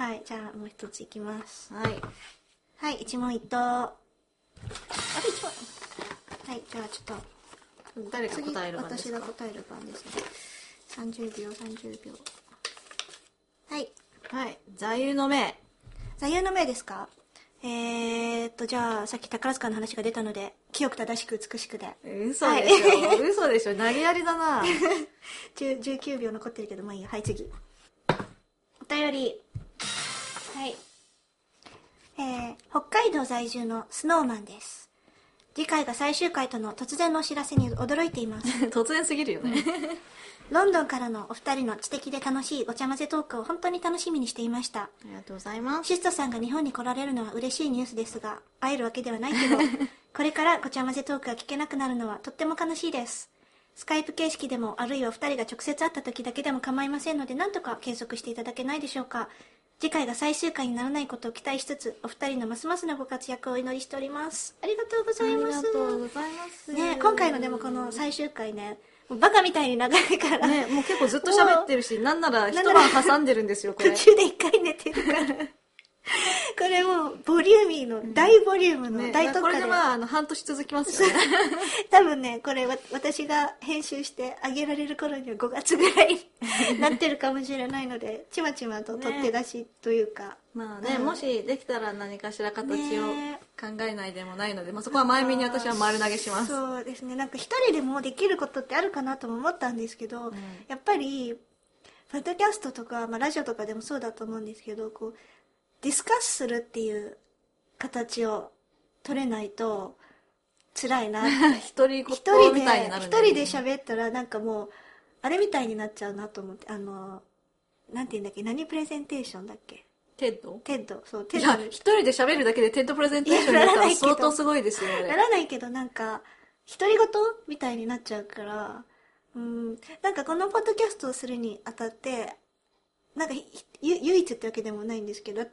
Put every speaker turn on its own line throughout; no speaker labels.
はいじゃあもう一ついきます。
はい。
はい一問一答。あれ一問はいじゃあちょっと
誰が
次
答える番ですか？
私が答える番ですね。30秒30秒。はい。
はい座右の銘。
座右の銘ですか？えー、っとじゃあさっき宝塚の話が出たので清く正しく美しくで。
嘘でしょ、嘘でしょ。投げやりだな。
10 19秒残ってるけどまあいいや。はい次。お便りはい。えー、北海道在住のスノーマンです。次回が最終回との突然のお知らせに驚いています。
突然すぎるよね。
ロンドンからのお二人の知的で楽しいごちゃ混ぜトークを本当に楽しみにしていました。
ありがとうございます。
シストさんが日本に来られるのは嬉しいニュースですが会えるわけではないけど これからごちゃ混ぜトークが聞けなくなるのはとっても悲しいです。スカイプ形式でもあるいは2人が直接会った時だけでも構いませんのでなんとか継続していただけないでしょうか次回が最終回にならないことを期待しつつお二人のますますのご活躍をお祈りしております。ありがとうございます。
ありがとうございます。
ね今回のでもこの最終回ねバカみたいに長いから、
ねもう結構ずっと喋ってるしなんなら一晩挟んでるんですよこれ。
途中で一回寝てるから これもうボリューミーの大ボリュームの
ね
大特価で,、
これでまああの半年続きますよね。
多分ねこれわ私が編集してあげられる頃には5月ぐらいに なってるかもしれないのでちまちまと取って出しというか、
まあね、
うん。
もしできたら何かしら形を
ね。
考えないでもないので、まあ、そこは前目に私は丸投げします。
そうですね。なんか一人でもできることってあるかなとも思ったんですけど、やっぱりポッドキャストとか、まあ、ラジオとかでもそうだと思うんですけどこう discuss するっていう形を取れないと辛いな
一人
一
言
人で一人で喋ったらなんかもうあれみたいになっちゃうなと思って。あのなんて言うんだっけ。何プレゼンテーションだっけ。
テッド。
テッド。そうテ
いや
ッド。
一人で喋るだけで TEDプレゼンテーションになったら相当すごいですよあ
な
れ
らないけどなんか独り言みたいになっちゃうから。うん。なんかこのポッドキャストをするにあたってなんか唯一ってわけでもないんですけど、まあ、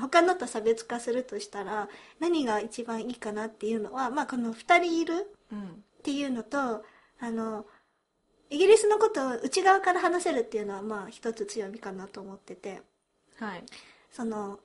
他のと差別化するとしたら何が一番いいかなっていうのは、まあ、この2人いる
うん
っていうのとあのイギリスのことを内側から話せるっていうのはまあ一つ強みかなと思ってて。
はい。
その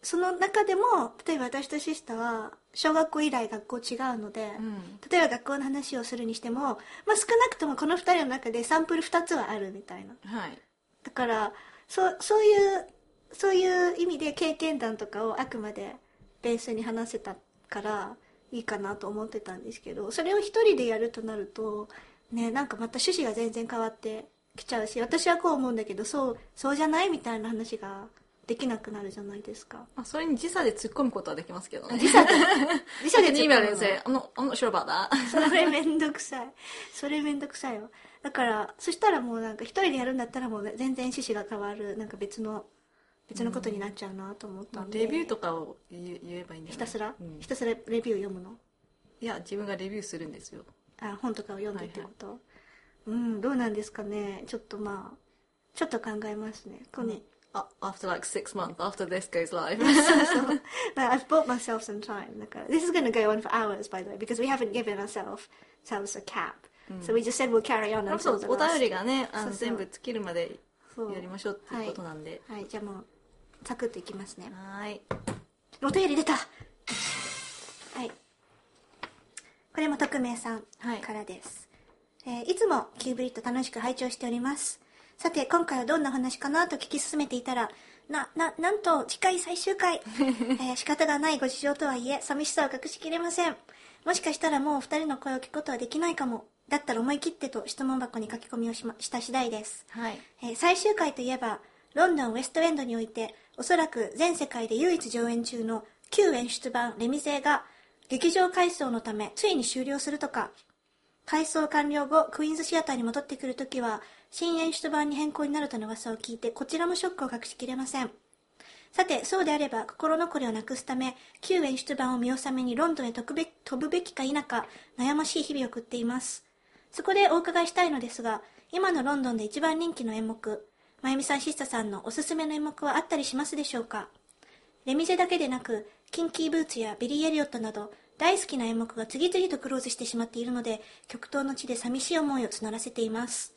その中でも例えば私とシスタは小学校以来学校違うので、
うん。
例えば学校の話をするにしても、まあ、少なくともこの2人の中でサンプル2つはあるみたいな。
はい。
だからそうそういうそういう意味で経験談とかをあくまでベースに話せたからいいかなと思ってたんですけどそれを一人でやるとなるとねなんかまた趣旨が全然変わってきちゃうし私はこう思うんだけどそうそうじゃないみたいな話ができなくなるじゃないですか。
まあ、それに時差で突っ込むことはできますけどね。
時差で 時差で
2秒で say I'm not, I'm not sure about that
それめんどくさいそれめんどくさいよだからそしたらもうなんか一人でやるんだったらもう全然趣旨が変わるなんか別の別のことになっちゃうなと思ったんで、
レビューとかを言えばいいんじゃない
ひたすら、
うん
ひたすらレビュー読むの
いや自分がレビューするんですよ
あ本とかを読んでってこと、うんどうなんですかねちょっとまあちょっと考えますねこれね、
あ after like six months after this goes live
そう But I've bought myself some time だから This is going to go on for hours by the way because we haven't given ourselves ourselves a cap、so we just said we'll carry on
そ
until
う
the
お
last
便りがねあの全部尽きるまでやりましょうっていうことなんで
はいじゃあもうサクッといきますね。
はーい。
お便り出た。はい。これも匿名さん
はい。
からです、えーいつもキューブリッド楽しく拝聴しております。さて今回はどんなお話かなと聞き進めていたらなななんと次回最終回、えー仕方がないご事情とはいえ寂しさを隠しきれません。もしかしたらもうお二人の声を聞くことはできないかも。だったら思い切ってと質問箱に書き込みをし,、ま、した次第です。
はい。
えー最終回といえばロンドンウェストエンドにおいておそらく全世界で唯一上演中の旧演出版レミゼが劇場改装のためついに終了するとか。改装完了後クイーンズシアターに戻ってくるときは新演出版に変更になるとの噂を聞いてこちらもショックを隠しきれません。さてそうであれば心残りをなくすため旧演出版を見納めにロンドンへ飛ぶべ飛ぶべきか否か悩ましい日々を送っています。そこでお伺いしたいのですが今のロンドンで一番人気の演目まゆみさんシスタさんのおすすめの演目はあったりしますでしょうか？レミゼだけでなくキンキーブーツやビリー・エリオットなど大好きな演目が次々とクローズしてしまっているので極東の地で寂しい思いを募らせています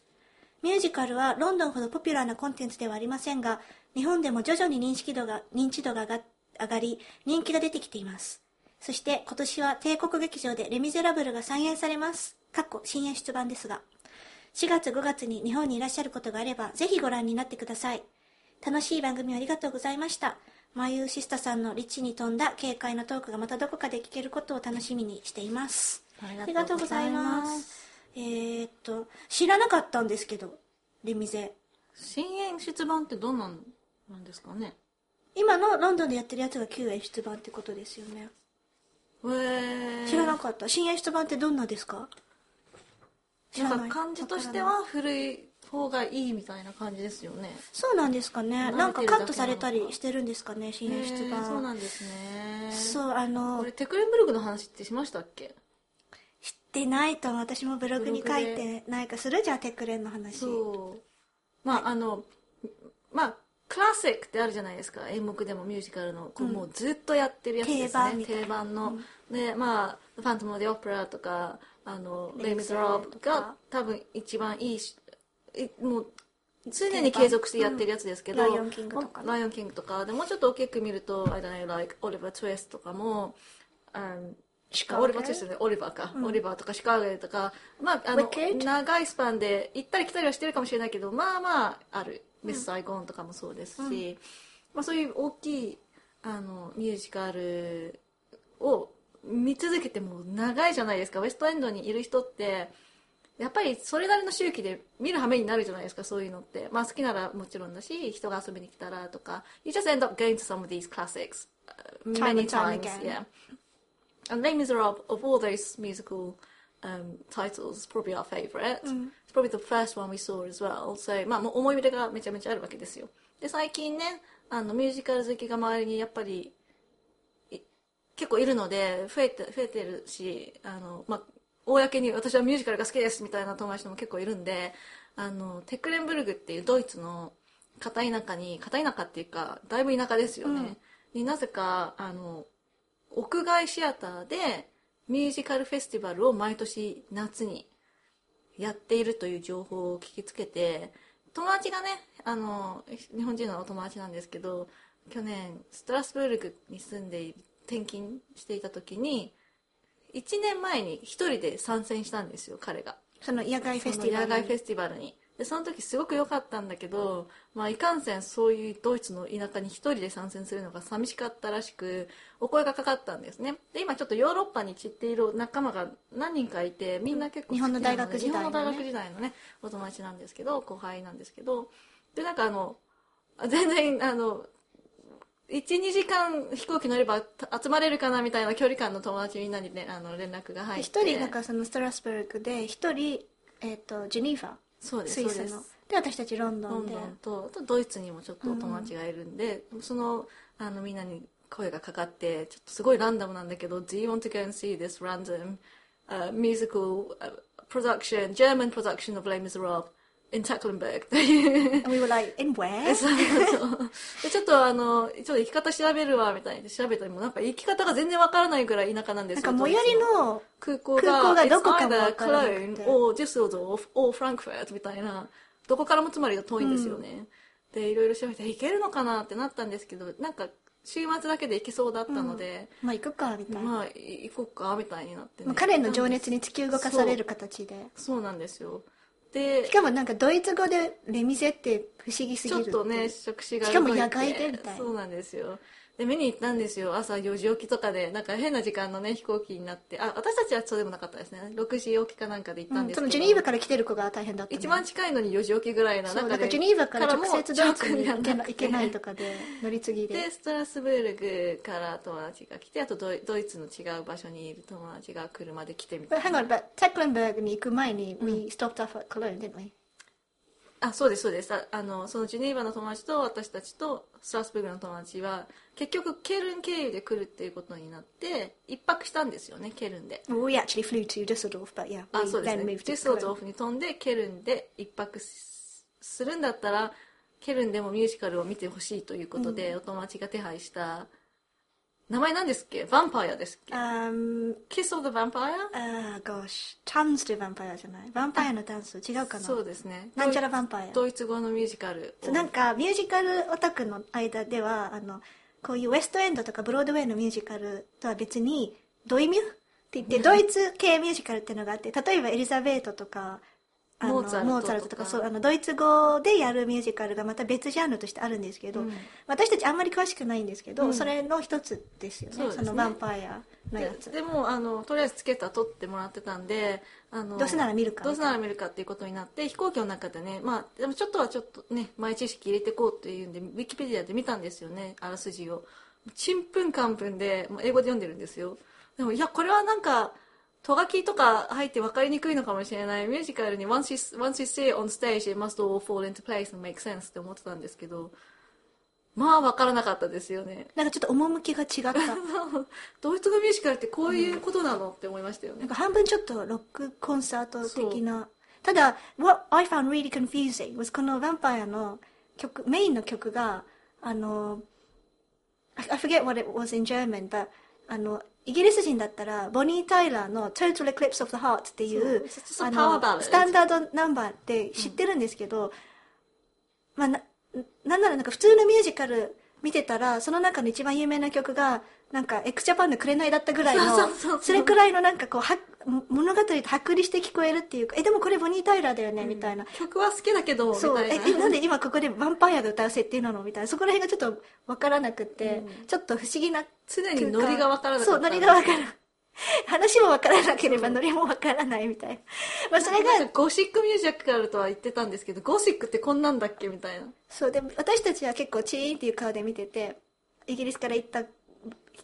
ミュージカルはロンドンほどポピュラーなコンテンツではありませんが、日本でも徐々に認識度が、認知度が上がり、人気が出てきています。そして今年は帝国劇場でレ・ミゼラブルが再演されます。かっこ新演出版ですが。4月5月に日本にいらっしゃることがあれば、ぜひご覧になってください。楽しい番組ありがとうございました。マユーシスタさんのリッチに富んだ軽快なトークがまたどこかで聞けることを楽しみにしています。
あ
ありがとうございます。えー、っと、知らなかったんですけど、レミゼ。
新演出版ってどんなんなんですかね
今のロンドンでやってるやつが旧演出版ってことですよね。
へー
知らなかった。新演出版ってどんなですか？
な
なんい
か感じとしては古い方がいいみたいな感じですよね。
そうなんですかね。なんかカットされたりしてるんですかね、新演出版。
そうなんですね。
そう、あの
これ、テクレンブルクの話ってしましたっけ？
知ってないと私もブログに書いてないかするじゃあテクレンの話。
そう。まああのまあクラシックってあるじゃないですか演目でもミュージカルの。こう、
うん。
もうずっとやってるやつですね。
定番みたいな。
定番の、でまあ「ファントム・オブ・オペラ」とか「あのレイ・ミズ・ロブ
と」か。
が多分一番いいしいもう常に継続してやってるやつですけど、
うん。ライオンキングとか。ね
ライオンキングとか。でもうちょっと大きく見ると「I don't know like オリバー・トゥエスト」とかも、um
シカゴ
オリバーとしてねオリバーか、オリバーとかシカゴとか。まああの？長いスパンで行ったり来たりはしてるかもしれないけどまあまあある「ミス・サイゴン」とかもそうですし、まあ、そういう大きいあのミュージカルを見続けても長いじゃないですかウェストエンドにいる人ってやっぱりそれなりの周期で見る羽目になるじゃないですかそういうのってまあ好きならもちろんだし人が遊びに来たらとか You just end up going to some of these classics uh, many times yeah and Les Miserables of all those musical um, titles is probably our favourite it's probably the first one we saw as well so まあ思い入れがめちゃめちゃあるわけですよで最近ねあのミュージカル好きが周りにやっぱりい結構いるので増えて増えてるしあの、まあ、公に私はミュージカルが好きですみたいな友達も結構いるんであのテクレンブルグっていうドイツの片田舎に片田舎っていうかだいぶ田舎ですよね、になぜかあの屋外シアターでミュージカルフェスティバルを毎年夏にやっているという情報を聞きつけて友達がねあの日本人のお友達なんですけど去年ストラスブルクに住んでい転勤していた時に1年前に一人で参戦したんですよ彼が。
その野外フェスティバルに。
その野外フェスティバルに。でその時すごく良かったんだけど、まあ、いかんせんそういうドイツの田舎に一人で参戦するのが寂しかったらしくお声がかかったんですね。で今ちょっとヨーロッパに散っている仲間が何人かいてみんな結構好きな
日本の大学時代のね。
日本の大学時代のねお友達なんですけど後輩なんですけど。でなんかあの全然あの12時間飛行機乗ればた集まれるかなみたいな距離感の友達みんなに、ね、あの連絡が入って。
一人なんかそのストラスブルクで一人、えっとジュニーファ
そうです
スイスの。
そうです。
で私たちロンドンで。
ロンドンとドイツにもちょっとお友達がいるんで、そのあのみんなに声がかかってちょっとすごいランダムなんだけど「Do you want to go and see this random、uh, musical、uh, production German production of Les Miserables? In Tecklenburg」っていう
And we were like in where?
そうそう。でちょっとあのちょっと行き方調べるわみたいに調べたりもなんか行き方が全然わからないぐらい田舎なんですよ。
なんか最寄りの
空港が
空港がどこかわからなくて
Cologne or Düsseldorf or Frankfurt みたいなどこからもつまりが遠いんですよね、でいろいろ調べて行けるのかなってなったんですけどなんか週末だけで行けそうだったので、
まあ行くかみたいな、
まあい行こうかみたいになって、ね。
まあ、彼の情熱に突き動かされる形で。
そうなんですよで
しかもなんかドイツ語でレミゼって不思議すぎる
ちょっとね触手が
しかも野外でみたいな
そうなんですよで見に行ったんですよ。朝4時起きとかで。なんか変な時間のね飛行機になって。あ私たちはそうでもなかったですね。6時起きかなんかで行ったんですけど、
そのジュニーブから来てる子が大変だったね
一番近いのに4時起きぐらいな中で。
かジュニーブから直接ドイツに行けないと
か
かで乗り継ぎで。
でストラスブルグから友達が来てあとドイドイツの違う場所にいる友達が車で来てみたいな。
Hang on, but Tecklenburg に行く前に we stopped off at Cologne, didn't we?
あそうですそうです。ああのそのジュネーバの友達と私たちとストラスブルグの友達は結局ケルン経由で来るっていうことになって一泊したんですよねケルンで。
Well, we actually flew to Düsseldorf, but yeah,
あ
we
そうです
then
ね。
moved
デ
to
ュッセルドー
Cologne.
フに飛んでケルンで一泊すするんだったらケルンでもミュージカルを見てほしいということで、お友達が手配した名前何ですっけ？ヴァンパイアですっけ
？Um,
Kiss of the Vampire?
uh, gosh, Chance to Vampire じゃない？ヴァンパイアのダンス違うかな？
そうですね
なんちゃらヴァンパイア。
ドイツ語のミュージカル
なんかミュージカルオタクの間ではあのこういうウエストエンドとかブロードウェイのミュージカルとは別にドイミュって言ってドイツ系ミュージカルっていうのがあって例えばエリザベートとかあの
モーツァルトとか。
そうあのドイツ語でやるミュージカルがまた別ジャンルとしてあるんですけど、
うん。
私たちあんまり詳しくないんですけど、
うん。
それの一つですよね。
ね。
のヴァンパイアのやつ。
ででもあのとりあえずチケットは取ってもらってたんであの
どうせなら見るか。
どうせなら見るかっていうことになって飛行機の中でねまあでもちょっとはちょっとね前知識入れてこうっていうんでウィキペディアで見たんですよねあらすじを。ちんぷんかんぷんで英語で読んでるんですよ。でもいやこれはなんかとがきとか入って分かりにくいのかもしれない。ミュージカルに once you, once you see it on stage it must all fall into place and make sense って思ってたんですけどまあ分からなかったですよね。
なんかちょっと趣が違った。
ドイツ語ミュージカルってこういうことなの、って思いましたよね。
なんか半分ちょっとロックコンサート的な。ただ What I found really confusing was このヴァンパイアの曲メインの曲があの I forget what it was in German but あのイギリス人だったらボニー・タイラーの「Total Eclipse of the Heart」っていうあのスタンダードナンバーって知ってるんですけど、まあ、ななんならなんか普通のミュージカル見てたらその中の一番有名な曲がなんか x ジャパンの「紅」だったぐらいの
そ
れくらいのなんかこうは物語と剥離して聞こえるっていうかえでもこれボニー・タイラーだよね、みたいな。
曲は好きだけどみ
そう。え
たいな。
えなんで今ここでヴァンパイアが歌う設定なの？みたいな。そこら辺がちょっと分からなくて、ちょっと不思議な
常にノリが分からなかった。
そうノリが分からない。話も分からなければノリも分からないみたいな、まあ、それが
ゴシックミュージカルとは言ってたんですけどゴシックってこんなんだっけみたいな。
そう。でも私たちは結構チーンっていう顔で見ててイギリスから行った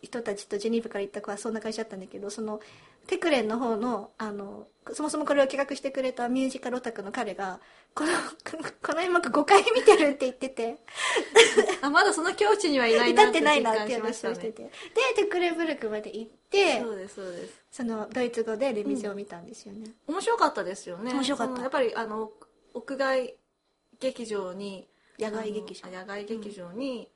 人たちとジェニーブから行った子はそんな会社だったんだけどそのテクレンの方のあのそもそもこれを企画してくれたミュージカルオタクの彼がこの この演目5回見てるって言ってて
あまだその境地にはいないな
至ってないなって話をしてて、でテクレンブルクまで行って
そうですそうです
そのドイツ語でレミゼを見たんですよね、
面白かったですよね
面白かった
やっぱりあの屋外劇場に
野外劇場
野外劇場に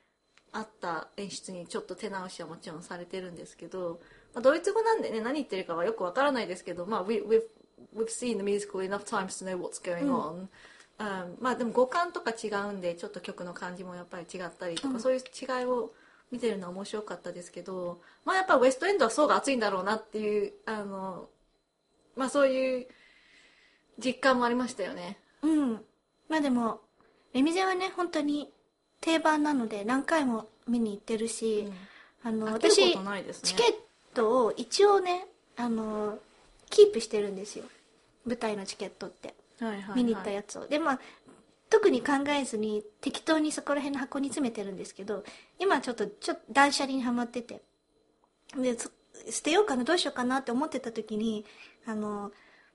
あった演出にちょっと手直しはもちろんされてるんですけど、まあ、ドイツ語なんでね何言ってるかはよくわからないですけど、まあ、we, we've, we've seen the musical enough times to know what's going on、うん。まあでも五感とか違うんでちょっと曲の感じもやっぱり違ったりとか、そういう違いを見てるのは面白かったですけど、まあ、やっぱウエストエンドは層が厚いんだろうなっていうあの、まあ、そういう実感もありましたよね。
うん。まあでも、レミゼはね、本当に定番なので何回も見に行ってるし、あの、私、チケットを一応ね、あの、キープしてるんですよ。舞台のチケットって。
はいはいはい
見に行ったやつを。で、まあ、特に考えずに適当にそこら辺の箱に詰めてるんですけど、今ちょっと、ちょっと断捨離にはまってて。で、そ捨てようかな、どうしようかなって思ってた時に、あの、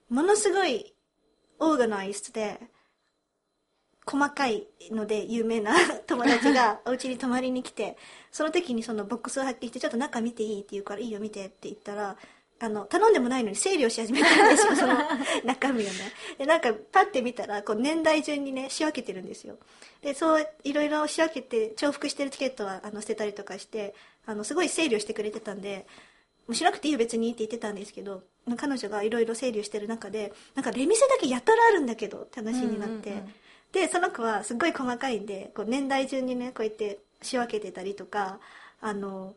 ものすごいオーガナイズで、細かいので有名な 友達がお家に泊まりに来て、その時にそのボックスを発見して、ちょっと中見ていいって言うから、いいよ見てって言ったら、あの、頼んでもないのに整理をし始めたんですよ、その中身をね。で、なんか、パッて見たら、こう、年代順にね、仕分けてるんですよ。で、そう、いろいろ仕分けて、重複してるチケットは、あの、捨てたりとかして、あの、すごい整理をしてくれてたんで、もうしなくていいよ別にって言ってたんですけど、彼女がいろいろ整理をしてる中で、なんか、レミセだけやたらあるんだけど、って話になって、
うんうんうん
で、その子はすっごい細かいんで、こう年代順にね、こうやって仕分けてたりとか、あの、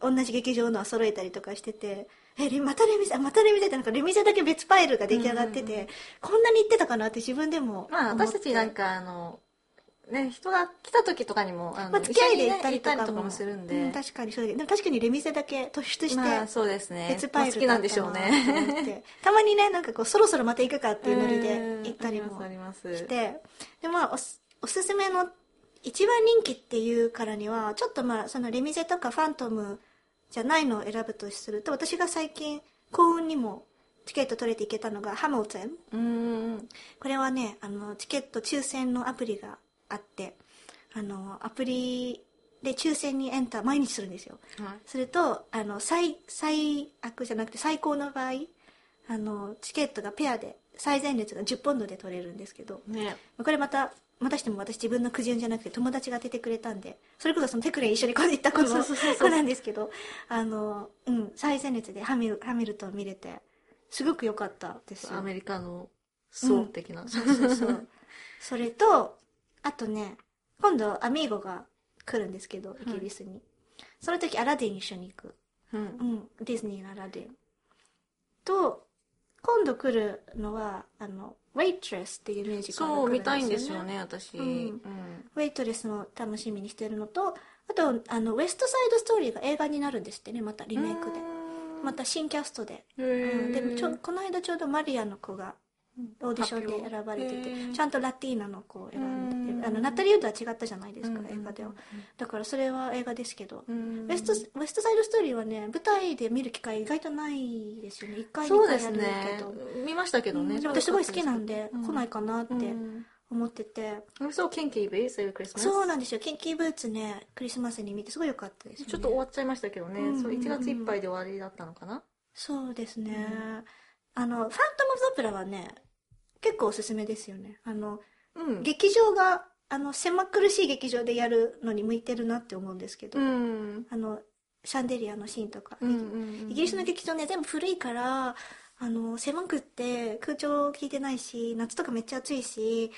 同じ劇場のは揃えたりとかしてて、え、レまたレミゼ、またレミゼってなんかレミゼだけ別ファイルが出来上がってて、こんなに言ってたかなって自分でも思って。
まあ私たちなんかあのね人が来た時とかにもあの、
まあ、付き合いで行ったりとかも,、
するんで、
うん、確かにそう。でも確かにレミゼだけ突出して、
まあそうですね。
別パイル
まあ好きなんでしょうね。
て たまにねなんかこうそろそろまた行くかっていうノリで行ったりもして。でまあおすおすすめの一番人気っていうからにはちょっとまあそのレミゼとかファントムじゃないのを選ぶとすると私が最近幸運にもチケット取れていけたのがハムルトン。
うーん。
これはねあのチケット抽選のアプリがあってあのアプリで抽選にエンター毎日するんですよ。
はい。
するとあの最最悪じゃなくて最高の場合あのチケットがペアで最前列が10ポンドで取れるんですけど
ね。
これまたまたしても私自分の苦渋じゃなくて友達が当ててくれたんでそれこそそのテクレン一緒に行った子のなんですけどあのうん最前列でハミルハミルトン見れてすごく良かったですよ。
アメリカの層的な、
そうそうそう。それとあとね今度アミーゴが来るんですけどイギリスに、その時アラディン一緒に行く。
うん。
うん、ディズニーのアラディン。と、今度来るのは、あの、ウェイトレスっていうミュージカルが来る
そう見たいんですよ。ね私、
うん。
うん。
ウェイトレスも楽しみにしてるのと、あと、あの、ウエストサイドストーリーが映画になるんですってね、またリメイクで。また新キャストで。
へ
うん、
ー
でもちょ、この間ちょうどマリアの子が、オーディションで選ばれてて、ちゃんとラティーナの子を選んであの、ナタリーウッドは違ったじゃないですか、
うん
映画では。だからそれは映画ですけど、
うん
ウエストウエストサイドストーリーはね舞台で見る機会意外とないですよね。1回2
そうです
回やるけ
ね。
ど、
見ましたけどね、
私すごい好きなんで、
うん。
来ないかなって
うん。
思ってて、
I saw Kinky Boots over Christmas
そうなんですよ。キンキーブーツねクリスマスに見てすごい良かったですよね。
ちょっと終わっちゃいましたけどね、
うん
そう1月いっぱいで終わりだったのかな、
そうですね、あのファントム・ザ・プラはね結構おすすめですよね。あの
うん。
劇場があの狭苦しい劇場でやるのに向いてるなって思うんですけど、
うん。
あのシャンデリアのシーンとか、
うんうん
イギリスの劇場ね全部古いからあの狭くって空調効いてないし夏とかめっちゃ暑いし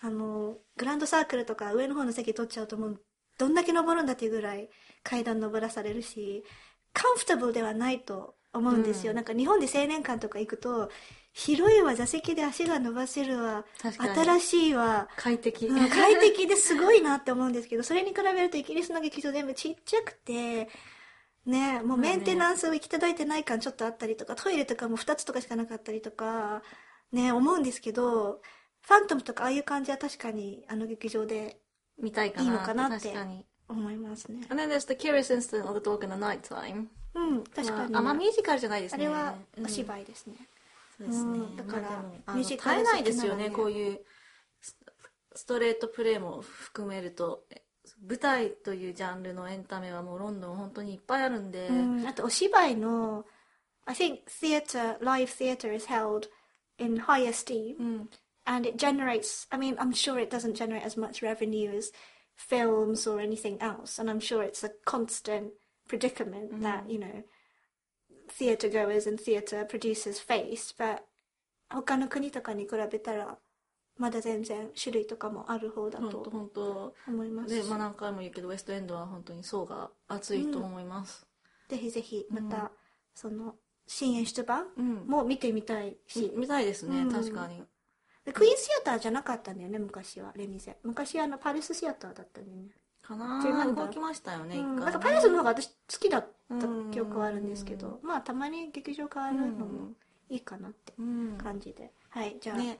あのグランドサークルとか上の方の席取っちゃうともうどんだけ登るんだっていうぐらい階段登らされるしカンフタブルではないと思うんですよ、
うん。
なんか日本で青年館とか行くと広いわ座席で足が伸ばせるわ。
確かに。
新しいわ
快適、
うん快適ですごいなって思うんですけどそれに比べるとイギリスの劇場全部ちっちゃくてねもうメンテナンスを行き届いてない感ちょっとあったりとかトイレとかも2つとかしかなかったりとかね思うんですけどファントムとかああいう感じは確かにあの劇場で
見たいかない
いのかなって思いますね。
And then there's the curious incident of the dog in the night time
うん確かに、
あまあミュージカルじゃないですね。
あれは
うん。
お芝居ですね、
そうですね、
うんだからミュージカル
絶えないですよねこういうスストレートプレイも含めるとえ舞台というジャンルのエンタメはもうロンドン本当にいっぱいあるんで、
うん、あとお芝居の I think theater live theater is held in high esteem
うん
and it generates i mean i'm sure it doesn't generate as much revenue as films or anything else and i'm sure it's a constant predicament that you know theatre goers and theatre producers face but 他の国とかに比べたらまだ全然種類とかもある方だと
本当
思います。
で、まあ、何回も言うけどウエストエンドは本当に層が厚いと思います、
ぜひぜひまた、その新演出版
うん。
も見てみたいし、
見たいですね、
うん。
確かに。
でクイーンシアターじゃなかったんだよね昔はレミゼ。昔あのパレスシアターだったんだよね。
かな？動きましたよね、
うん、なんかパレスの方が私好きだった記憶はあるんですけ
う
ど、まあたまに劇場変わるのもいいかなって
うん。
感じで、はいじゃあ、
ね。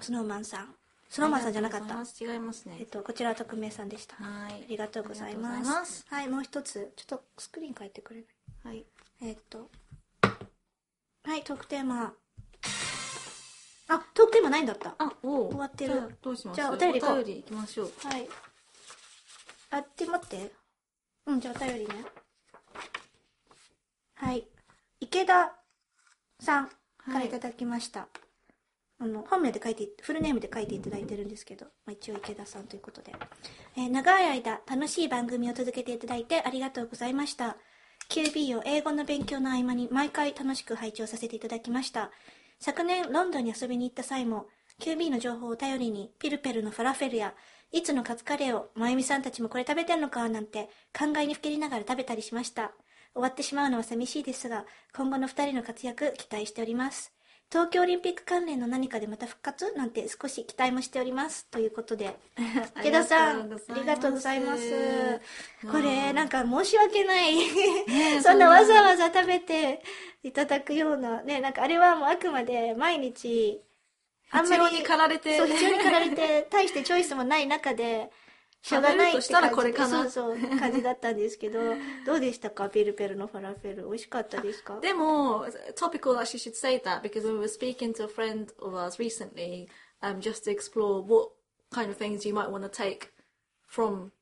スノーマンさん。スノーマンさんじゃなかった。
違いますね。
えっとこちらは匿名さんでした。あ
はい。
りがとうござい
ありがとうご
ます
ざいます。
はいもう一つ。ちょっとスクリーン変えてくれない？
はい。
えっと。はいトークテーマ。あトークテーマないんだった。
あお
終わってる。
じゃあどうします？
じゃあお便り行
きましょう。
はい。あって待って。うん、じゃあお便りね。はい。池田さんからいただきました。あの、本名で書いて、フルネームで書いていただいてるんですけど、まあ、一応池田さんということで。えー長い間、楽しい番組を続けていただいてありがとうございました。QB を英語の勉強の合間に毎回楽しく拝聴させていただきました。昨年ロンドンに遊びに行った際も QB の情報を頼りにピルペルのファラフェルやいつのカツカレーをまゆみさんたちもこれ食べてんのかなんて考えにふけりながら食べたりしました終わってしまうのは寂しいですが今後の二人の活躍期待しております。東京オリンピック関連の何かでまた復活なんて少し期待もしております。ということで池田さんありがとうございます。これなんか申し訳ない、
ね
そんなわざわざ食べていただくようなねなんかあれはもうあくまで毎日あんまり
必要に駆られて。
そう必要に駆られて大してチョイスもない中でしょうがないって
食べるとしたら
感じ
これかな
そうそう感じだったんですけどどうでしたかピルペルのファラフェル美味しかったですか
でも topical that she should say that because we were speaking to a friend of ours recently um, just to explore what kind of things you might want to take from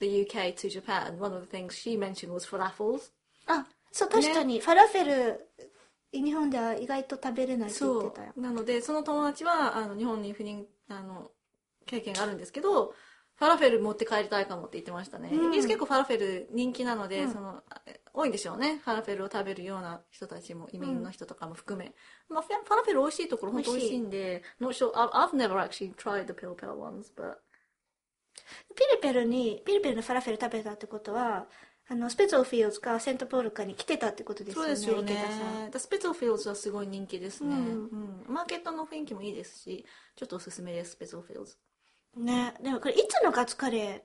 the UK to Japan one of the things she mentioned was falafels
あそう確かに、ファラフェル日本では意外と食べれないって言って
そ
たよ
うなのでその友達はあの日本に赴任あの経験があるんですけど、ファラフェル持って帰りたいかもって言ってましたね。
うん
イギリス結構ファラフェル人気なので、
うん
その、多いんでしょうね。ファラフェルを食べるような人たちも、移民の人とかも含め。まあ、ファラフェル美味しいところ本当美味しいんで、not sure, I've never actually tried the Pilpel ones, but
ピルペルに、ピルペルのファラフェル食べたってことは、あの、スピタルフィールズかセントポールかに来てたってことですよね。
そうですよね。スピタルフィールズはすごい人気ですね、
うん
うんマーケットの雰囲気もいいですし、ちょっとおすすめです、スピタルフィールズ。
ね。でもこれ、 itsu のカツカレ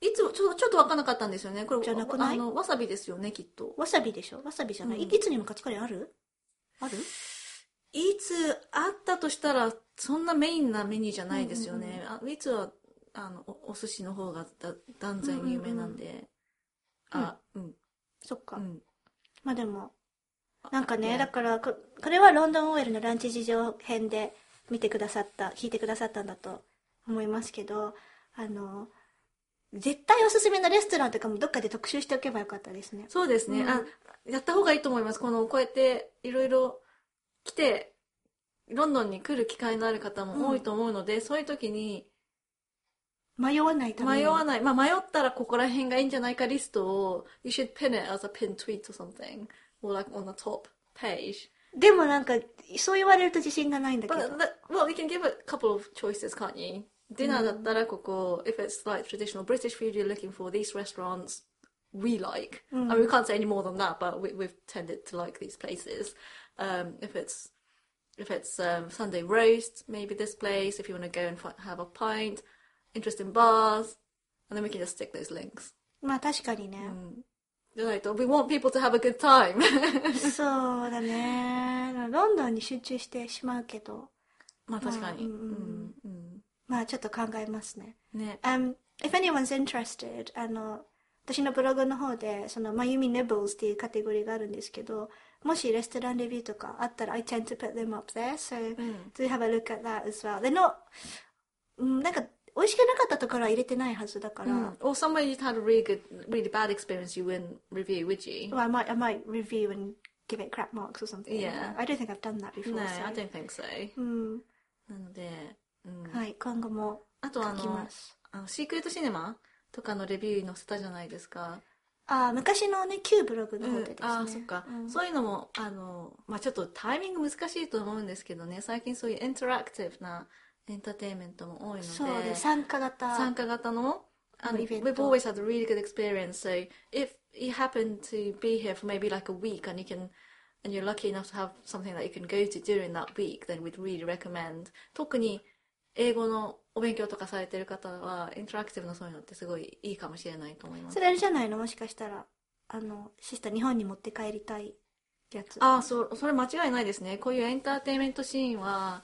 いつも、ちょちょっと分かんなかったんですよね。これ、
じゃなくない？
あの、わさびですよね、きっと
ー。わさびでしょ？わさびじゃない、
うん
itsu にもカツカレーある？
ある？いつあったとしたら、そんなメインなメニューじゃないですよね。あいつは、あの、おお寿司の方がだ断然有名なんで。あ、うん。
そっか。
うん。
まあでも、なんかね、
ね
だからこ、これはロンドンオイルのランチ事情編で見てくださった、聞いてくださったんだと思いますけど、あの、絶対おすすめのレストランとかもどっかで特集しておけばよかったですね。
そうですね、
うん
あ、やった方がいいと思います。この、こうやって、いろいろ来て、ロンドンに来る機会のある方も多いと思うので、そういう時に、
迷わないために。
迷わない。まあ、迷ったらここら辺がいいんじゃないかリストを、you should pin it as a pin tweet or something. Or like on the top page.
でもなんか、そう言われると自信がないんだけ
But,
ど。
that, well, you can give a couple of choices, can't you? Dinner だったらここ、if it's like traditional British food you're looking for, these restaurants we like. I mean, we can't say any more than that, but we, we've tended to like these places. Um, if it's if it's um, Sunday roast, maybe this place. If you want to go and fi- have a pint, interesting bars, and then we can just stick those links.
まあ確かにね。
じゃないと we want people to have a good time.
そうだね。ロンドンに集中してしまうけど、
まあ確かに。
まあうんうん
うんうん
まあちょっと考えますね。
ね。
Um, if anyone's interested, あの、私のブログの方で、その、まゆみ Nibbles っていうカテゴリーがあるんですけど、もしレストランレビューとかあったら、I tend to put them up there, so
うん。
do have a look at that as well. They're not, うん、なんか、美味しくなかったところは入れてないはずだから、
Mm. Or somewhere you'd had a really good, really bad experience you wouldn't review, would you?
well, I might, I might review and give it crap marks or something.
Yeah.
I don't think I've done that before.
No,
so.
I don't think so.
うん。
なので、うん。
はい、今後も
あとあの
書きます。
あの、シークレットシネマとかのレビュー載せたじゃないですか。
ああ、昔のね、旧ブログの方でですね。
ああ、そっか、
うん
そういうのも、あの、まあちょっとタイミング難しいと思うんですけどね、最近そういうインタラクティブなエンターテインメントも多いので、
そうで、参加型。
参加型の、あの、
イベン
we've
ト
always had a really good experience. So if you happen to be here for maybe like a week and you can, and you're lucky enough to have something that you can go to during that week, then we'd really recommend. 特に英語のお勉強とかされてる方は、インタラクティブなそういうのってすごいいいかもしれないと思います
そ。れあれじゃないの？もしかしたら、あの、シスター日本に持って帰りたいやつ。
ああ、そう、それ間違いないですね。こういうエンターテインメントシーンは、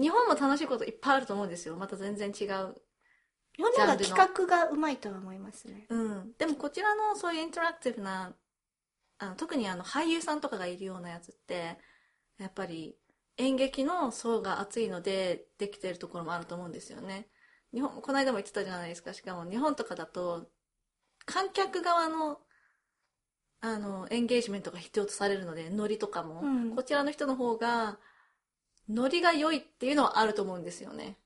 日本も楽しいこといっぱいあると思うんですよ。また全然違う
日本の方が企画がうまいとは思いますね。
うん、でもこちらのそういうインタラクティブなあの特にあの俳優さんとかがいるようなやつってやっぱり演劇の層が厚いのでできてるところもあると思うんですよね。日本この間も言ってたじゃないですか。しかも日本とかだと観客側のあのエンゲージメントが必要とされるのでノリとかも、
うん。
こちらの人の方がノリが良いっていうのはあると思うんですよね。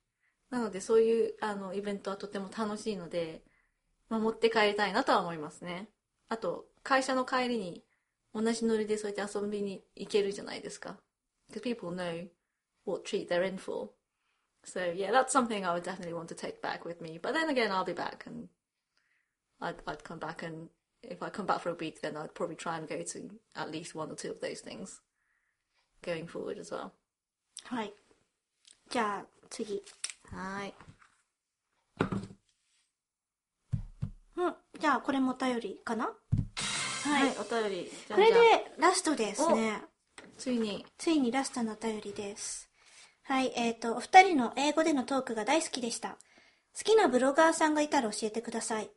なのでそういうあのイベントはとても楽しいので、まあ、持って帰りたいなとは思いますね。あと会社の帰りに同じノリでそうやって遊びに行けるじゃないですか because people know what treat they're in for so yeah that's something I would definitely want to take back with me but then again I'll be back and I'd, I'd come back and if I come back for a week then I'd probably try and go to at least one or two of those things going forward as well
はい。じゃあ、次。
はい
うん。じゃあ、これもお便りかなはい。
はい、お便りじゃあ
これで
じゃあ
ラストですね。
ついに
ついにラストのお便りです。はい、えっ、と、お二人の英語でのトークが大好きでした。好きなブロガーさんがいたら教えてください。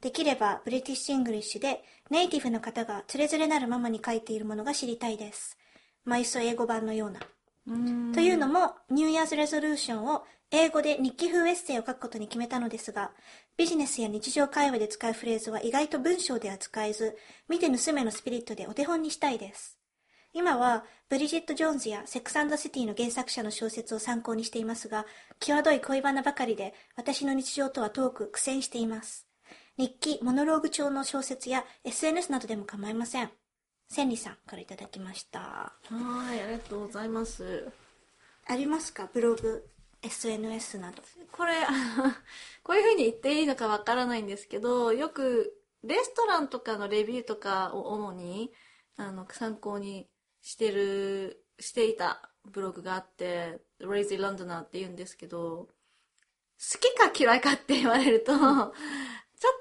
できれば、 British English で、ネイティブの方がつれづれなるままに書いているものが知りたいです。まあ、いっそ英語版のような。というのも、ニューイヤーズレゾリューションを英語で日記風エッセイを書くことに決めたのですが、ビジネスや日常会話で使うフレーズは意外と文章では使えず、見て盗めのスピリットでお手本にしたいです。今はブリジット・ジョーンズやセックスシティの原作者の小説を参考にしていますが、際どい恋バナばかりで私の日常とは遠く苦戦しています。日記、モノローグ調の小説や SNS などでも構いません。千里さんからいただきました。
はいありがとうございます
ありますか？ブログ、SNS など。
これ こういうふうに言っていいのかわからないんですけどよくレストランとかのレビューとかを主にあの参考にしてるしていたブログがあって「Lazy Londoner」って言うんですけど好きか嫌いかって言われるとちょっ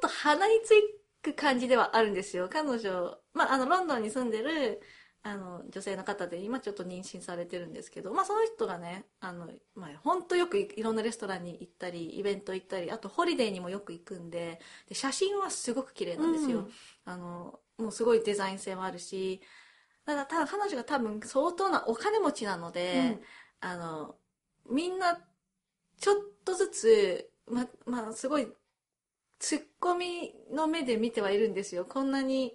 と鼻につく感じではあるんですよ。彼女、まあ、あのロンドンに住んでるあの女性の方で今ちょっと妊娠されてるんですけど、まあ、その人がねあの、まあ、本当よくいいろんなレストランに行ったりイベント行ったりあとホリデーにもよく行くんでで写真はすごく綺麗なんですよ、
うん。
あのもうすごいデザイン性もあるしただただ彼女が多分相当なお金持ちなので、あのみんなちょっとずつままあすごいツッコミの目で見てはいるんですよ。こんなに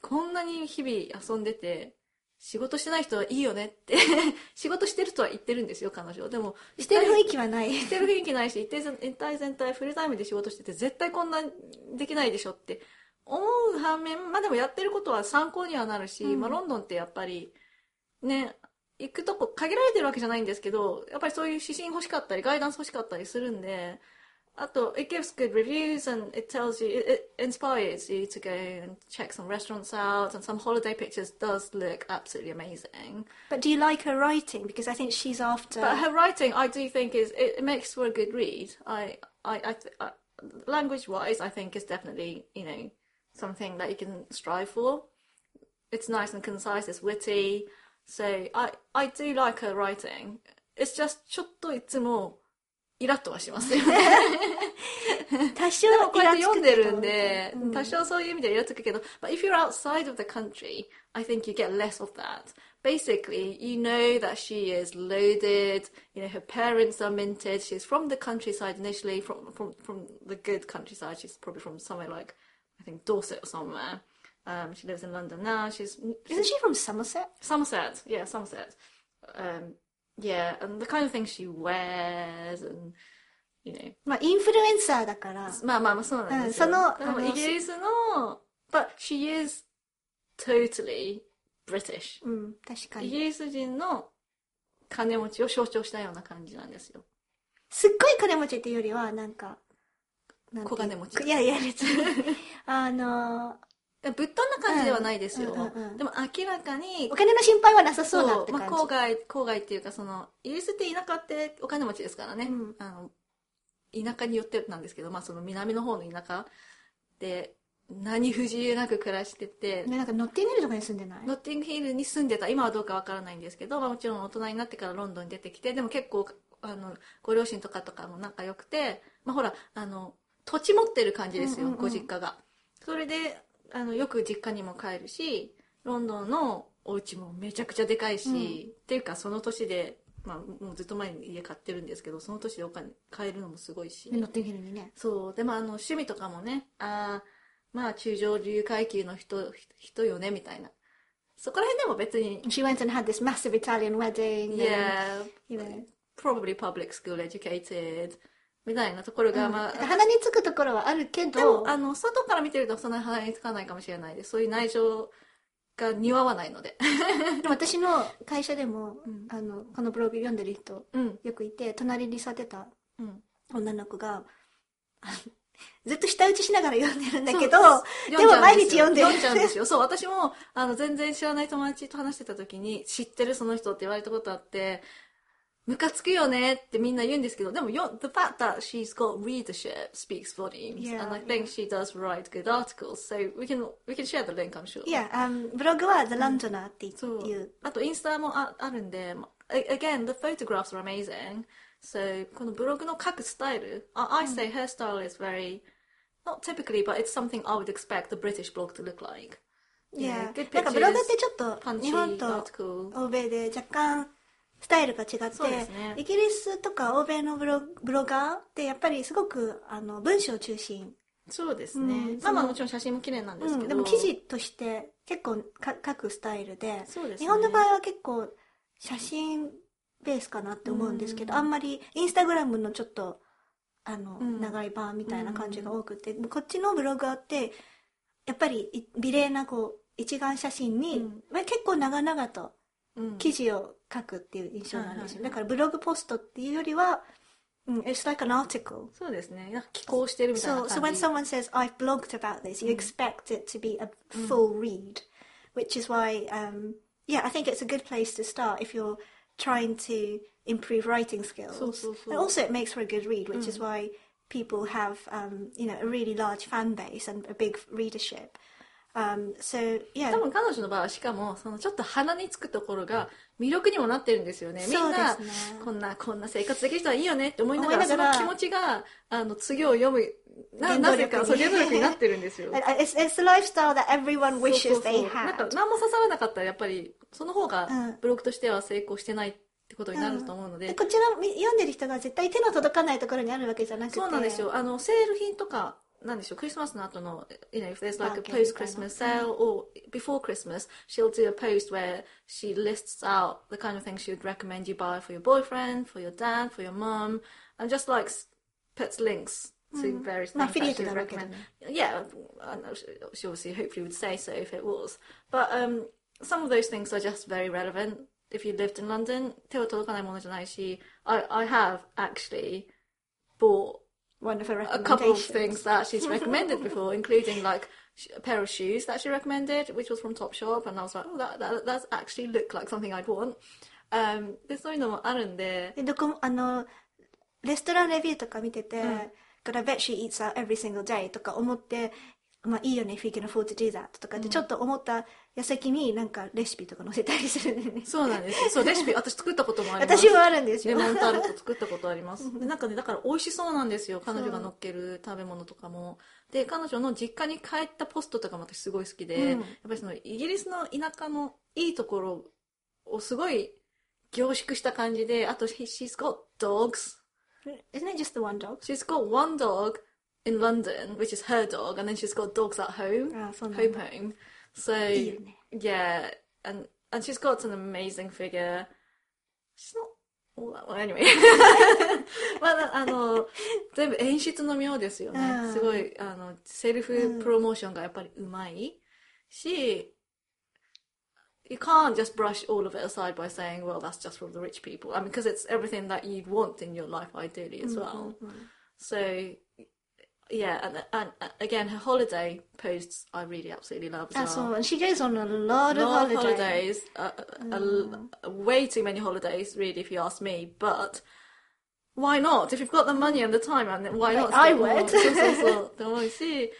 こんなに日々遊んでて仕事してない人はいいよねって 仕事してるとは言ってるんですよ彼女でも
してる雰囲気はない。
してる雰囲気ないし一体全体フルタイムで仕事してて絶対こんなできないでしょって思う反面まあでもやってることは参考にはなるし、
うん
まあ、ロンドンってやっぱりね行くとこ限られてるわけじゃないんですけどやっぱりそういう指針欲しかったりガイダンス欲しかったりするんであと it gives good reviews and it tells you it, it inspires you to go and check some restaurants out and some holiday pictures does look absolutely amazing
But do you like her writing? Because I think she's after...
But her writing, I do think is it, it makes for a good read. I, I, I, I language-wise, I think is definitely you know something that you can strive for. It's nice and concise. It's witty. So I, I do like her writing. It's just ちょっといつもイラッとはしますよね。
多少
でもこうやって読んでるん
イ
で
ラつくけど、
多少そういう意味ではイラつくけど、but if you're outside of the country, I think you get less of that. Basically, you know that she is loaded, you know, her parents are minted, she's from the countryside initially, from, from, from the good countryside, she's probably from somewhere like, I think Dorset or somewhere. Um, she lives in London now, she's,
Isn't she from Somerset?
Somerset, yeah, Somerset. Um, yeah, and the kind of things she wears and, you know,
まあ、インフルエンサーだから。
まあまあまあそうなんですよ。
うんその
でもイギリスの、but she is totally British.
うん、確か
イ
に。
ギリス人の金持ちを象徴したような感じなんですよ。
すっごい金持ちっていうよりは、なんか、なん
小金持ち
いやいや、別に。あの、
ぶっ飛んだ感じではないですよ。
うんうんうんうん
でも明らかに
お、金の心配はなさそうだって
まあ、
感じ。
郊外、郊外っていうか、その、イギリスって田舎ってお金持ちですからね。
うん
あの田舎によってなんですけど、まあその南の方の田舎で何不自由なく暮らしてて、
ね、なんかノッティングヒルとかに住んでない？
ノッティングヒルに住んでた今はどうかわからないんですけど、まあ、もちろん大人になってからロンドンに出てきてでも結構あのご両親とかとかも仲良くて、まあ、ほらあの土地持ってる感じですよ、
うんうんうん
ご実家がそれであのよく実家にも帰るしロンドンのお家もめちゃくちゃでかいし、
うん
っていうかその年で、まあ、もうずっと前に家買ってるんですけどその年でお金買えるのもすごいし、
ノッティングヒルにね。
そうでもあの趣味とかもねあーまあ中上流階級の人人よねみたいなそこら辺でも別に
She went and had this massive Italian wedding. and,
Yeah
you know.
probably public school educated みたいなところが、まあ
うん鼻につくところはあるけど、
あの外から見てるとそんなに鼻につかないかもしれないですそういう内情が似合わないので。
でも私の会社でも、
うん。
あのこのブログ読んでる人
うん。
よくいて隣に座ってた
うん。
女の子がずっと舌打ちしながら読んでるんだけどでも毎日読んでる。
読んじゃうんですよ。そう私もあの全然知らない友達と話してた時に知ってるその人って言われたことあってムカつくよねってみんな言うんですけどでもよ the fact that she's got readership speaks volumes
Yeah,
and I think she does write good articles so we can we can share the link I'm sure
いや、あのブログは The Londoner って
そう
いう、
あとインスタもああるんでま a- again the photographs are amazing so このブログの書くスタイル I, I say her style is very not typically but it's something I would expect the British blog to look like
いや
good
なんかブログっ
pictures
てちょっと
punchy
日本と
article
欧米で若干 スタイルが違って、
ね。
イギリスとか欧米のブロブロガーってやっぱりすごくあの文章中心、
そうですね、
うん
まあまあもちろん写真も綺麗なんですけど、
うん、でも記事として結構か書くスタイルで
そうですね。
日本の場合は結構写真ベースかなって思うんですけど、
うん。
あんまりインスタグラムのちょっとあの、
うん。
長い版みたいな感じが多くて、こっちのブロガーってやっぱりい美麗なこう一眼写真に、
うん。
まあ結構長々と
うん
記事を書くっていう印象なんですよ、
はいはいはい
だからブログポストっていうよりは、うん、It's like an article
そうですねなんか寄稿してるみたいな
So,
感
so
じ
when someone says, I've blogged about this, you expect it to be a full read, which is why, um, yeah, I think it's a good place to start if you're trying to improve writing skills.
So, so, so.
And also, it makes for a good read, which is why people have, um, you know, a really large fan base and a big readership. Um, so, yeah.
多分彼女の場合はしかもそのちょっと鼻につくところが魅力にもなってるんですよね。みんな、こんなこんな生活できる人はいいよねって思いながらその気持ちがあの次を読むななぜかそう 原動力になってるんですよ。
It's, it's the lifestyle that everyone
そう
wishes they
なんか
had.
何も刺さらなかったらやっぱりその方が
うん。
ブログとしては成功してないってことになると思うので、
でこちらみ読んでる人が絶対手の届かないところにあるわけじゃなくて。
そうなんですよ。あのセール品とかなんでしょうクリスマスの後の you know if there's like a
Bargain
post Christmas sale or before Christmas she'll do a post where she lists out the kind of things she would recommend you buy for your boyfriend for your dad for your mum and just like s- puts links to various
Ma,
things that
affiliate
she would
なわけだ
recommend
ね
yeah I know she she obviously hopefully would say so if it was but um some of those things are just very relevant if you lived in London 手を届かないものじゃないし I, I have actually bought
One of her
a couple of
recommendations.
things that she's recommended before, including like sh- a pair of shoes that she recommended, which was from Topshop, and I was like, oh, that that that actually look like something I'd want. Um, でそういうのもあるんで、
でどこもあのレストランレビューとか見てて、But I bet she eats out every single day とか思って、 まあいいよね、if you can afford to do that とかってちょっと思った矢先になんかレシピとか載せたりするんだよね。
そうなんですよ。そうレシピ私作ったこともあります。
私もあるんですよ。
レモンタルト作ったことあります。でなんかね、だから美味しそうなんですよ。彼女が乗っける食べ物とかも。で、彼女の実家に帰ったポストとかも私すごい好きで、
うん
やっぱりそのイギリスの田舎のいいところをすごい凝縮した感じで、あと、he- she's got dogs.
Isn't it just the one dog?
She's got one dog in London, which is her dog, and then she's got dogs at home,
あそうなん
home
だ
home. So
いいよね
yeah, and and she's got an amazing figure. She's not all that well anyway. まああの全部演出の妙ですよね。
うん
すごいあのセルフプロモーションがやっぱりうまいし。You can't just brush all of it aside by saying, well, that's just from the rich people. I mean, because it's everything that you'd want in your life, ideally, as well. So, yeah, and, and, and again, her holiday posts I really absolutely love as
あ、
well.
そう。She goes on a lot of
Lot of
holidays.
holidays, uh, a- a- way too many holidays, really, if you ask me. But why not? If you've got the money and the time, and why not?
I
spend more?
would.
そうそうそうって思うし、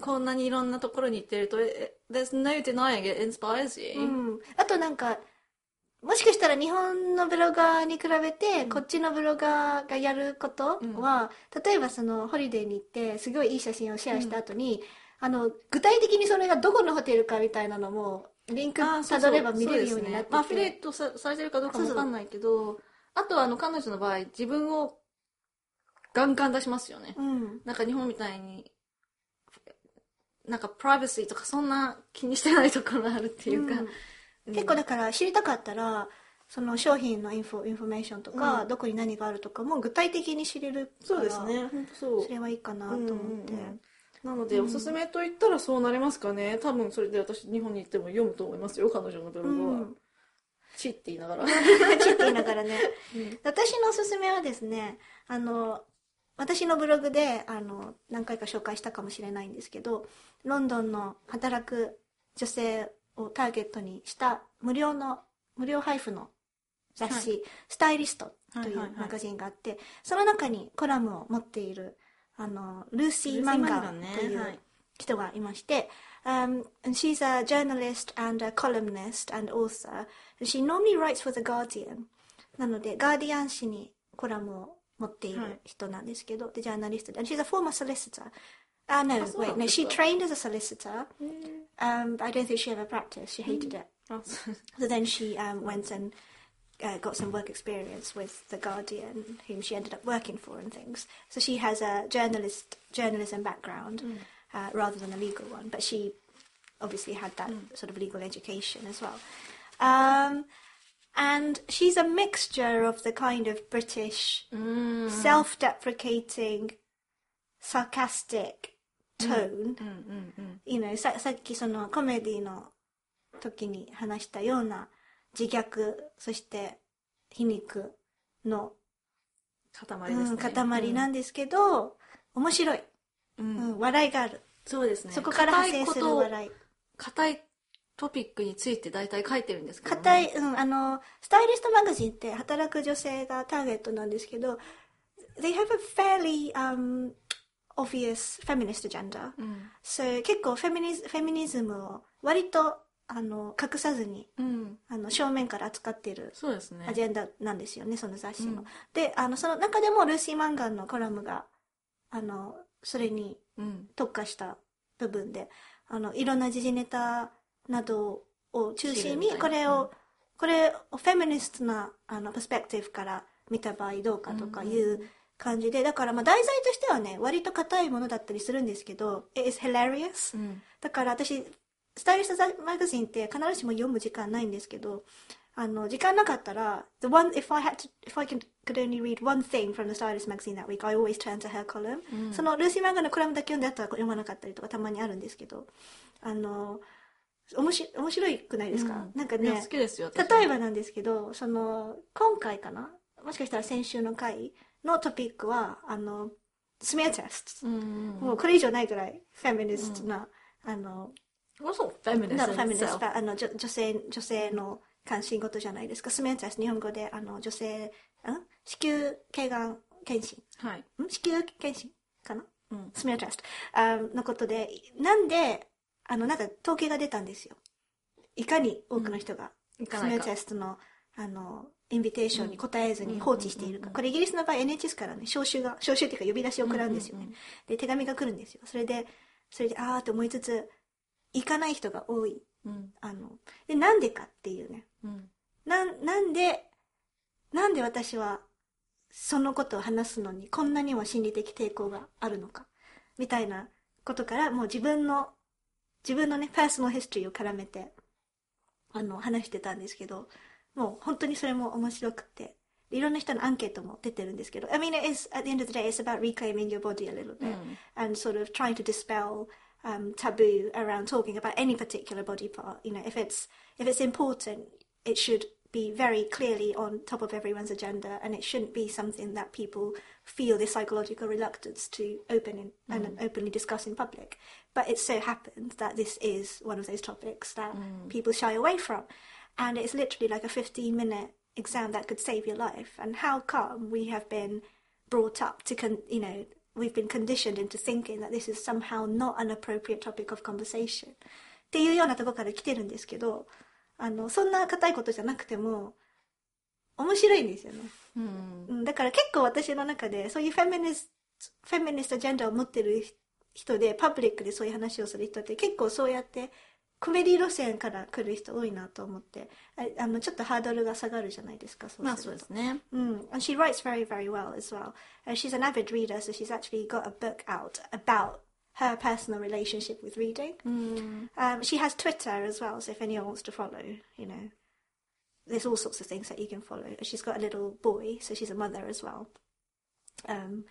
こんなにいろんなところに行ってると、it- there's no denying it inspires you.
うん。あとなんか、 もしかしたら日本のブロガーに比べて、こっちのブロガーがやることは、例えばそのホリデーに行って、すごいいい写真をシェアした後に、あの、具体的にそれがどこのホテルかみたいなのも、リンクたどれば見れるようになって
アフィリエイトさされてるかどうかもわかんないけど、あとはあの彼女の場合、自分をガンガン出しますよね。
うん。
なんか日本みたいに、なんかプライバシーとかそんな気にしてないところがあるっていうか、
結構だから知りたかったら、その商品のインフォインフォメーションとか、どこに何があるとかも具体的に知れるから
そうですね、そう。
そ。れはいいかなと思って、
うんうんうん。なので、おすすめと言ったらそうなりますかね。多分それで私日本に行っても読むと思いますよ、彼女のブログは。
うん。
チって言いながら。
チって言いながらね、私のおすすめはですねあの私のブログであの何回か紹介したかもしれないんですけどロンドンの働く女性をターゲットにした無料の無料配布の雑誌、スタイリストという
はいはいはい
マガジンがあって、その中にコラムを持っているあのルーシー・マンガーとい
はいう
人がいまして、um, and she's a journalist and a columnist and author. And she normally writes for The Guardian. なので、ガーディアン紙にコラムを持ってい
はい
る人なんですけど、で、ジャーナリストで。And she's a former solicitor. Ah, no,
そうな
wait,
ん
no, she
か
trained as a solicitor, Um, but I don't think she ever practiced. She hated it.
Mm. Oh.
So then she um, went and uh, got some work experience with the Guardian, whom she ended up working for and things. So she has a journalist journalism background mm. uh, rather than a legal one, but she obviously had that mm. sort of legal education as well. Um, and she's a mixture of the kind of British mm. self-deprecating, sarcastic tone. You know, ささっきそのコメディの時に話したような自虐、そして皮肉の、
塊ですね。
うん塊なんですけど、面白い、うん笑いがある。
そうですね。
そこから派生する
硬いこと
笑い。
硬いトピックについて大体書いてるんですけど、ね。
硬い、うん、あの、スタイリストマガジンって働く女性がターゲットなんですけど、they have a fairly、um, obvious feminist agenda.
うん。
So, 結構フェミニズフェミニズムを割とあの隠さずに
うん。
あの正面から扱っているア。ジェンダなんですよね、その雑誌の。
うん
で、あの、その中でもルーシー・マンガンのコラムが、あの、それに
うん。
特化した部分で、あの、いろんな時事ネタなどを中心に、これを、これをフェミニストな、あの、パスペクティブから見た場合どうかとかいう感じで、だからまあ題材としてはね、割と硬いものだったりするんですけど、it is hilarious.
うん。
だから私、スタイリストマガジンって必ずしも読む時間ないんですけど、あの、時間なかったら、the one, if I had to, if I could, could only read one thing from the Stylist magazine that week, I always turn to her column. そのルーシー漫画のコラムだけ読んであったら読まなかったりとかたまにあるんですけど、あの、おもし面白いくないですか、
うん
なんかね
好きですよ。私
例えばなんですけど、その、今回かな？もしかしたら先週の回のトピックは、あの、スメアテスト。もうこれ以上ないぐらいフェミニストな、あの、
also feminist
な
in
フェミニス.ト。あの女女性女性の関心事じゃないですか。スメンタス日本語であの女性ん子宮頸がん検診。
はい。
ん？子宮検診かな、
うん。
スメアテスト。あのことでなんであのなんか統計が出たんですよ。いかに多くの人がスメア
行かないか。
テストのあのインビテーションに答えずに
うん
放置しているか。これイギリスの場合 NHS からね招集が招集っていうか呼び出しを送らんですよね。で手紙が来るんですよ。それでそれであーって思いつつ行かない人が多い。
うん。
あの、で、なんでかっていうね。
うん。
なん、なんで、なんで私は、そのことを話すのに、こんなにも心理的抵抗があるのか。みたいなことから、もう自分の、自分のね、パーソナルヒストリーを絡めて、あの、話してたんですけど、もう本当にそれも面白くて、いろんな人のアンケートも出てるんですけど、I mean, it is, at the end of the day, it's about reclaiming your body a little bit、and sort of trying to dispel um, taboo around talking about any particular body part. You know, if it's if it's important, it should be very clearly on top of everyone's agenda, and it shouldn't be something that people feel this psychological reluctance to open in, and openly discuss in public. But it so happens that this is one of those topics that people shy away from, And it's literally like a 15 minute exam that could save your life. And how come we have been brought up to, con- you know, we've been conditioned into thinking that this is somehow not an appropriate topic of conversation っていうようなところから来てるんですけど、あの、そんな硬いことじゃなくても、面白いんですよね。
うん。
うん、だから結構私の中で、そういうフェミニスト、フェミニストジェンダーを持ってる人で、パブリックでそういう話をする人って結構そうやって、コメディ路線から来る人多いなと思って、ああの、ちょっとハードルが下がるじゃないですか、そう
まあ
すると
そうですね。
Mm, and she writes very, very well as well. Uh, she's an avid reader, so she's actually got a book out about her personal relationship with reading.
うん。
Um, she has Twitter as well, so if anyone wants to follow, you know, there's all sorts of things that you can follow. She's got a little boy, so she's a mother as well. Um,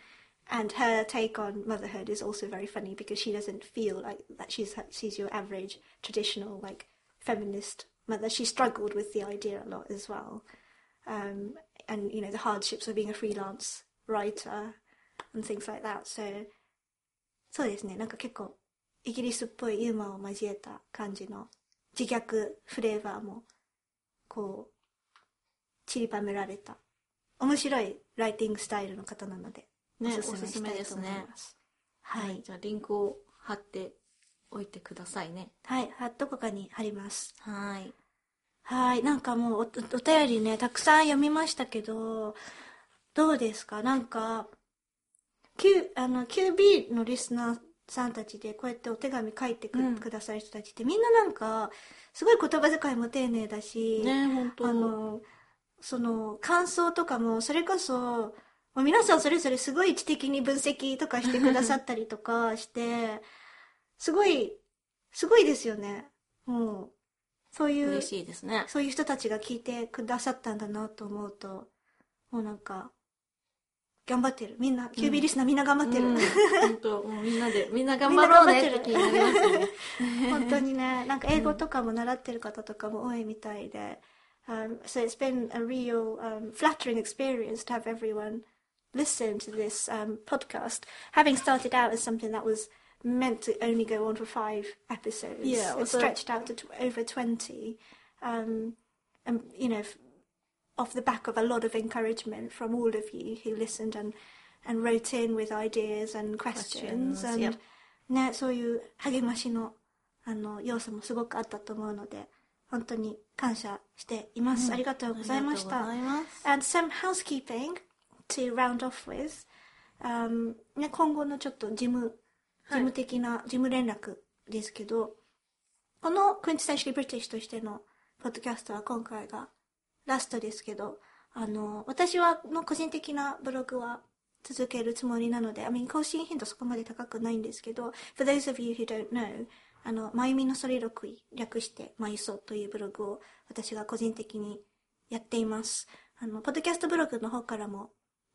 and her take on motherhood is also very funny because she doesn't feel like that she's she's your average traditional like feminist mother. She struggled with the idea a lot as well, um, and you know the hardships of being a freelance writer and things like that. So そうですねなんか結構イギリスっぽいユーモアを交えた感じの自虐フレーバーもこう散りばめられた面白いライティングスタイルの方なので、
ね
おすすめしたいと思います。はい。
じゃあリンクを貼っておいてくださいね。
はい。はどこかに貼ります。
はい。
はい。なんかもうお、おお便りね、たくさん読みましたけど、どうですか？なんか、Q、あの、QB のリスナーさんたちでこうやってお手紙書いてく,、
うん
くださる人たちってみんななんか、すごい言葉遣いも丁寧だし、
ね本当
あの、その、感想とかも、それこそ、もう皆さんそれぞれすごい知的に分析とかしてくださったりとかして、すごいすごいですよね。もう、そういう、
嬉しいですね。
そういう人たちが聞いてくださったんだなと思うと、もうなんか、頑張ってる。みんな、キュービーリスナーみんな頑張ってる。
うん本当もうみんなで、みんな頑張ろうねって気になりますよね。
本当にね、なんか英語とかも習ってる方とかも多いみたいで、um, so it's been a real um, flattering experience to have everyone listen to this um, podcast, having started out as something that was meant to only go on for five episodes.
Yeah, it
it
was a-
stretched out to t- over 20. Um, and, you know, f- off the back of a lot of encouragement from all of you who listened and, and wrote in with ideas and questions.
Questions,
and,
yep.
ね、そういう励ましのあの要素もすごくあったと思うので、本当に感謝しています。ありがとうございました。
ありがとうございます。
And some housekeeping To round off with. Um, ね、今後のちょっと事務、事務的な、事務連絡ですけど、この Quintessentially British としてのポッドキャストは今回がラストですけど、あの、私は、の個人的なブログは続けるつもりなので、I mean, 更新頻度そこまで高くないんですけど、for those of you who don't know, あの、まゆみのソリロクイ、略して、まゆそというブログを私が個人的にやっています。あの、ポッドキャストブログの方からも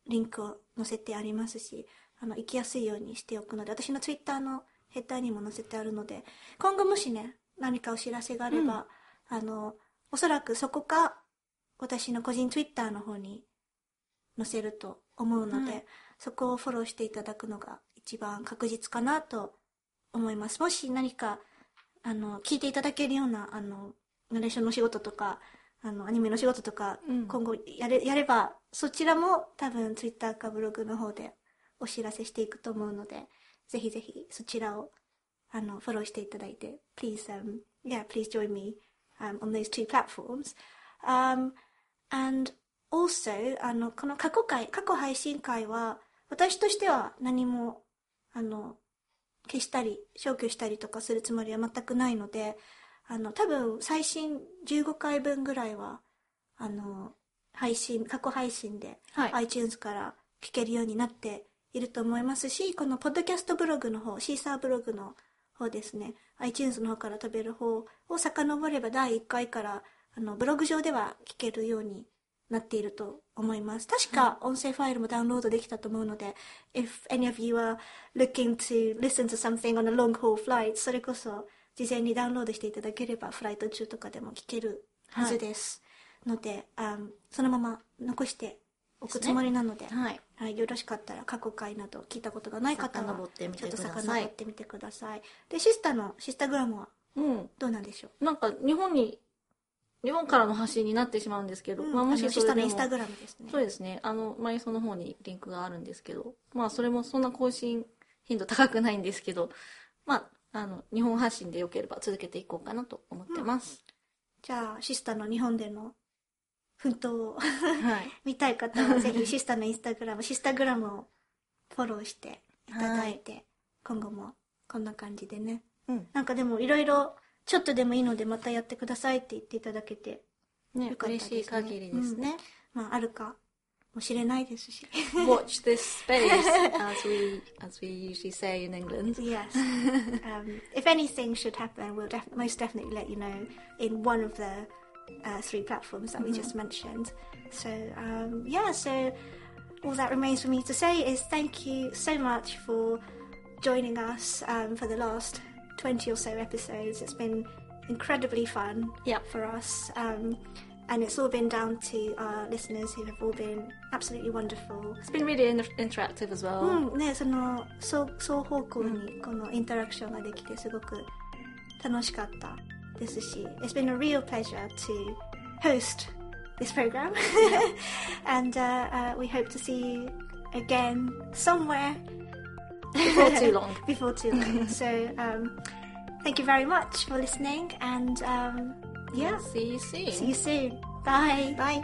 リンクを載せてありますし、あの、行きやすいようにしておくので、私のツイッターのヘッダーにも載せてあるので、今後もしね、何かお知らせがあれば、あの、おそらくそこか、私の個人ツイッターの方に載せると思うので、
はい
そこをフォローしていただくのが一番確実かなと思います。もし何か、あの、聞いていただけるような、あの、ナレーションの仕事とか、あの、アニメの仕事とか、
うん。
今後やれ、やれば、そちらも多分ツイッターかブログの方でお知らせしていくと思うので、ぜひぜひそちらを、あの、フォローしていただいて、please, um, yeah, please join me, um, on those two platforms. Um, and also, あの、この過去回、過去配信会は、私としては何も、あの、消したり、消去したりとかするつもりは全くないので、あの、多分、最新15回分ぐらいは、あの、配信、過去配信で、
はい
iTunes から聞けるようになっていると思いますし、このポッドキャストブログの方、シーサーブログの方ですね、iTunes の方から飛べる方を遡れば第1回から、あの、ブログ上では聞けるようになっていると思います。確か音声ファイルもダウンロードできたと思うので、if any of you are looking to listen to something on a long haul flight, それこそ事前にダウンロードしていただければ、フライト中とかでも聞けるはずです。ので、あそのまま残しておくつもりなので、
はい。
はい、よろしかったら過去回など聞いたことがない方は
遡ってみて
ちょっと
ください
遡ってみてください。で、シスタの、シスタグラムは
うん。
どうなんでしょう？
なんか、日本に、日本からの発信になってしまうんですけど、まあ、もしそれでも
インスタグラムですね。
そうですね。あの、マイソの方にリンクがあるんですけど、まあ、それもそんな更新頻度高くないんですけど、まあ、あの、日本発信でよければ続けていこうかなと思ってます。
じゃあ、シスタの日本での奮闘を
はい。
見たい方はぜひシスタのインスタグラム、シスタグラムをフォローしていただいて、今後もこんな感じでね。
うん。
なんかでもいろいろちょっとでもいいのでまたやってくださいって言っていただけて、
ね
よ、かったですね
嬉しい限りですね。
まああるかもしれないですし。
Watch this space, as we, as we usually say in England.
Yes. um, if anything should happen, we'll def- most definitely let you know in one of the uh, three platforms that we just mentioned. So, um, yeah, so all that remains for me to say is thank you so much for joining us um, for the last 20 or so episodes. It's been incredibly fun
Yep.
for us. Um, and it's all been down to our listeners who have all been absolutely wonderful.
It's been really in- interactive as well.
うん、ね、その双双方向にこのインタラクションができてすごく楽しかった this issue. It's been a real pleasure to host this program, and uh, uh, we hope to see you again somewhere
before too long.
before too long. so, um, thank you very much for listening, and um, yeah,
see you soon.
See you soon. Bye.
Bye.